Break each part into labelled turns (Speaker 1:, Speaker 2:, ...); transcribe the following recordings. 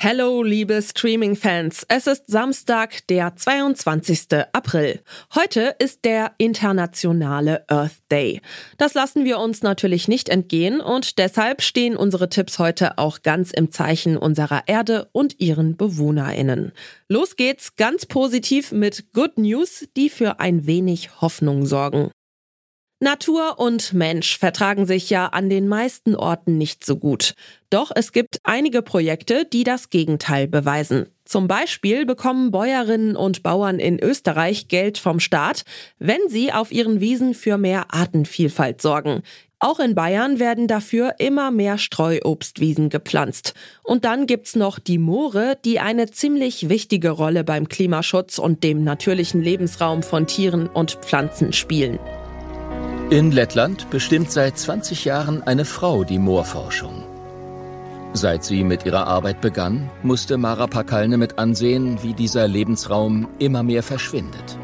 Speaker 1: Hallo, liebe Streaming-Fans. Es ist Samstag, der 22. April. Heute ist der internationale Earth Day. Das lassen wir uns natürlich nicht entgehen und deshalb stehen unsere Tipps heute auch ganz im Zeichen unserer Erde und ihren BewohnerInnen. Los geht's ganz positiv mit Good News, die für ein wenig Hoffnung sorgen. Natur und Mensch vertragen sich ja an den meisten Orten nicht so gut. Doch es gibt einige Projekte, die das Gegenteil beweisen. Zum Beispiel bekommen Bäuerinnen und Bauern in Österreich Geld vom Staat, wenn sie auf ihren Wiesen für mehr Artenvielfalt sorgen. Auch in Bayern werden dafür immer mehr Streuobstwiesen gepflanzt. Und dann gibt's noch die Moore, die eine ziemlich wichtige Rolle beim Klimaschutz und dem natürlichen Lebensraum von Tieren und Pflanzen spielen.
Speaker 2: In Lettland bestimmt seit 20 Jahren eine Frau die Moorforschung. Seit sie mit ihrer Arbeit begann, musste Mara Pakalne mit ansehen, wie dieser Lebensraum immer mehr verschwindet.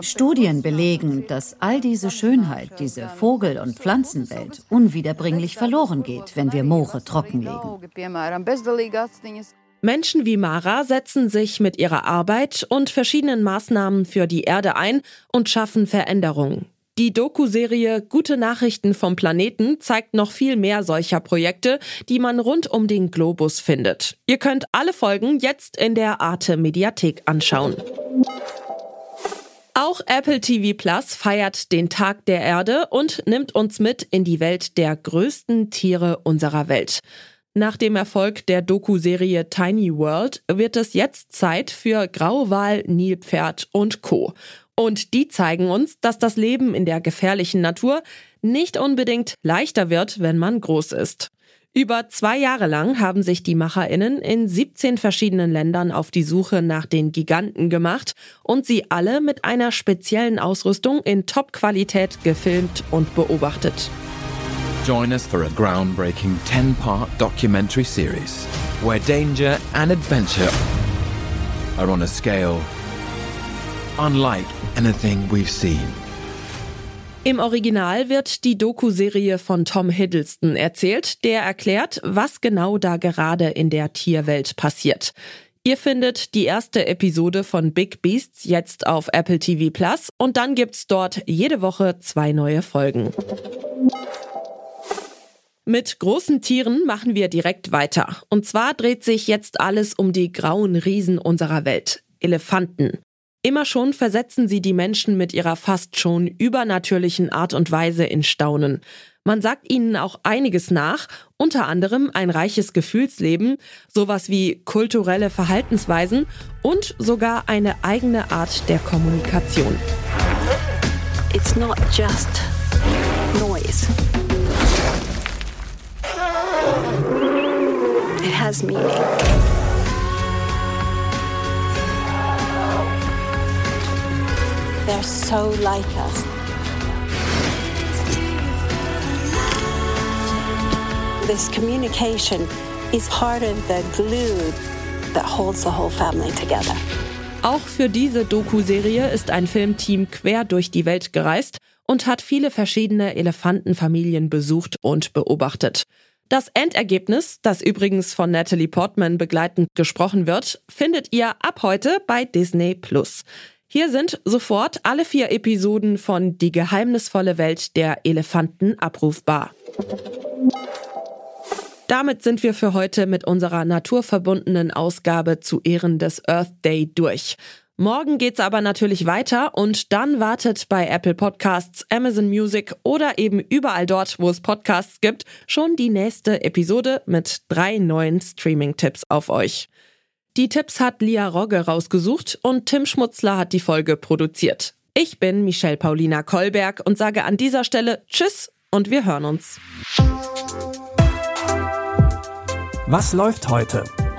Speaker 3: Studien belegen, dass all diese Schönheit, diese Vogel- und Pflanzenwelt unwiederbringlich verloren geht, wenn wir Moore trockenlegen.
Speaker 1: Menschen wie Mara setzen sich mit ihrer Arbeit und verschiedenen Maßnahmen für die Erde ein und schaffen Veränderungen. Die Doku-Serie Gute Nachrichten vom Planeten zeigt noch viel mehr solcher Projekte, die man rund um den Globus findet. Ihr könnt alle Folgen jetzt in der Arte Mediathek anschauen. Auch Apple TV Plus feiert den Tag der Erde und nimmt uns mit in die Welt der größten Tiere unserer Welt. Nach dem Erfolg der Doku-Serie Tiny World wird es jetzt Zeit für Grauwal, Nilpferd und Co. Und die zeigen uns, dass das Leben in der gefährlichen Natur nicht unbedingt leichter wird, wenn man groß ist. Über zwei Jahre lang haben sich die MacherInnen in 17 verschiedenen Ländern auf die Suche nach den Giganten gemacht und sie alle mit einer speziellen Ausrüstung in Top-Qualität gefilmt und beobachtet.
Speaker 4: Join us for a groundbreaking 10 part documentary series where danger and adventure are on a scale unlike anything we've seen.
Speaker 1: Im Original wird die Doku-Serie von Tom Hiddleston erzählt, der erklärt, was genau da gerade in der Tierwelt passiert. Ihr findet die erste Episode von Big Beasts jetzt auf Apple TV Plus und dann gibt's dort jede Woche zwei neue Folgen. Mit großen Tieren machen wir direkt weiter. Und zwar dreht sich jetzt alles um die grauen Riesen unserer Welt. Elefanten. Immer schon versetzen sie die Menschen mit ihrer fast schon übernatürlichen Art und Weise in Staunen. Man sagt ihnen auch einiges nach, unter anderem ein reiches Gefühlsleben, sowas wie kulturelle Verhaltensweisen und sogar eine eigene Art der Kommunikation.
Speaker 5: It's not just noise. Has meaning. They're so like us. This communication is part of the glue that holds the whole family together.
Speaker 1: Auch für diese Doku-Serie ist ein Filmteam quer durch die Welt gereist und hat viele verschiedene Elefantenfamilien besucht und beobachtet. Das Endergebnis, das übrigens von Natalie Portman begleitend gesprochen wird, findet ihr ab heute bei Disney Plus. Hier sind sofort alle vier Episoden von Die geheimnisvolle Welt der Elefanten abrufbar. Damit sind wir für heute mit unserer naturverbundenen Ausgabe zu Ehren des Earth Day durch. Morgen geht's aber natürlich weiter und dann wartet bei Apple Podcasts, Amazon Music oder eben überall dort, wo es Podcasts gibt, schon die nächste Episode mit drei neuen Streaming-Tipps auf euch. Die Tipps hat Lia Rogge rausgesucht und Tim Schmutzler hat die Folge produziert. Ich bin Michelle Paulina Kolberg und sage an dieser Stelle Tschüss und wir hören uns.
Speaker 6: Was läuft heute?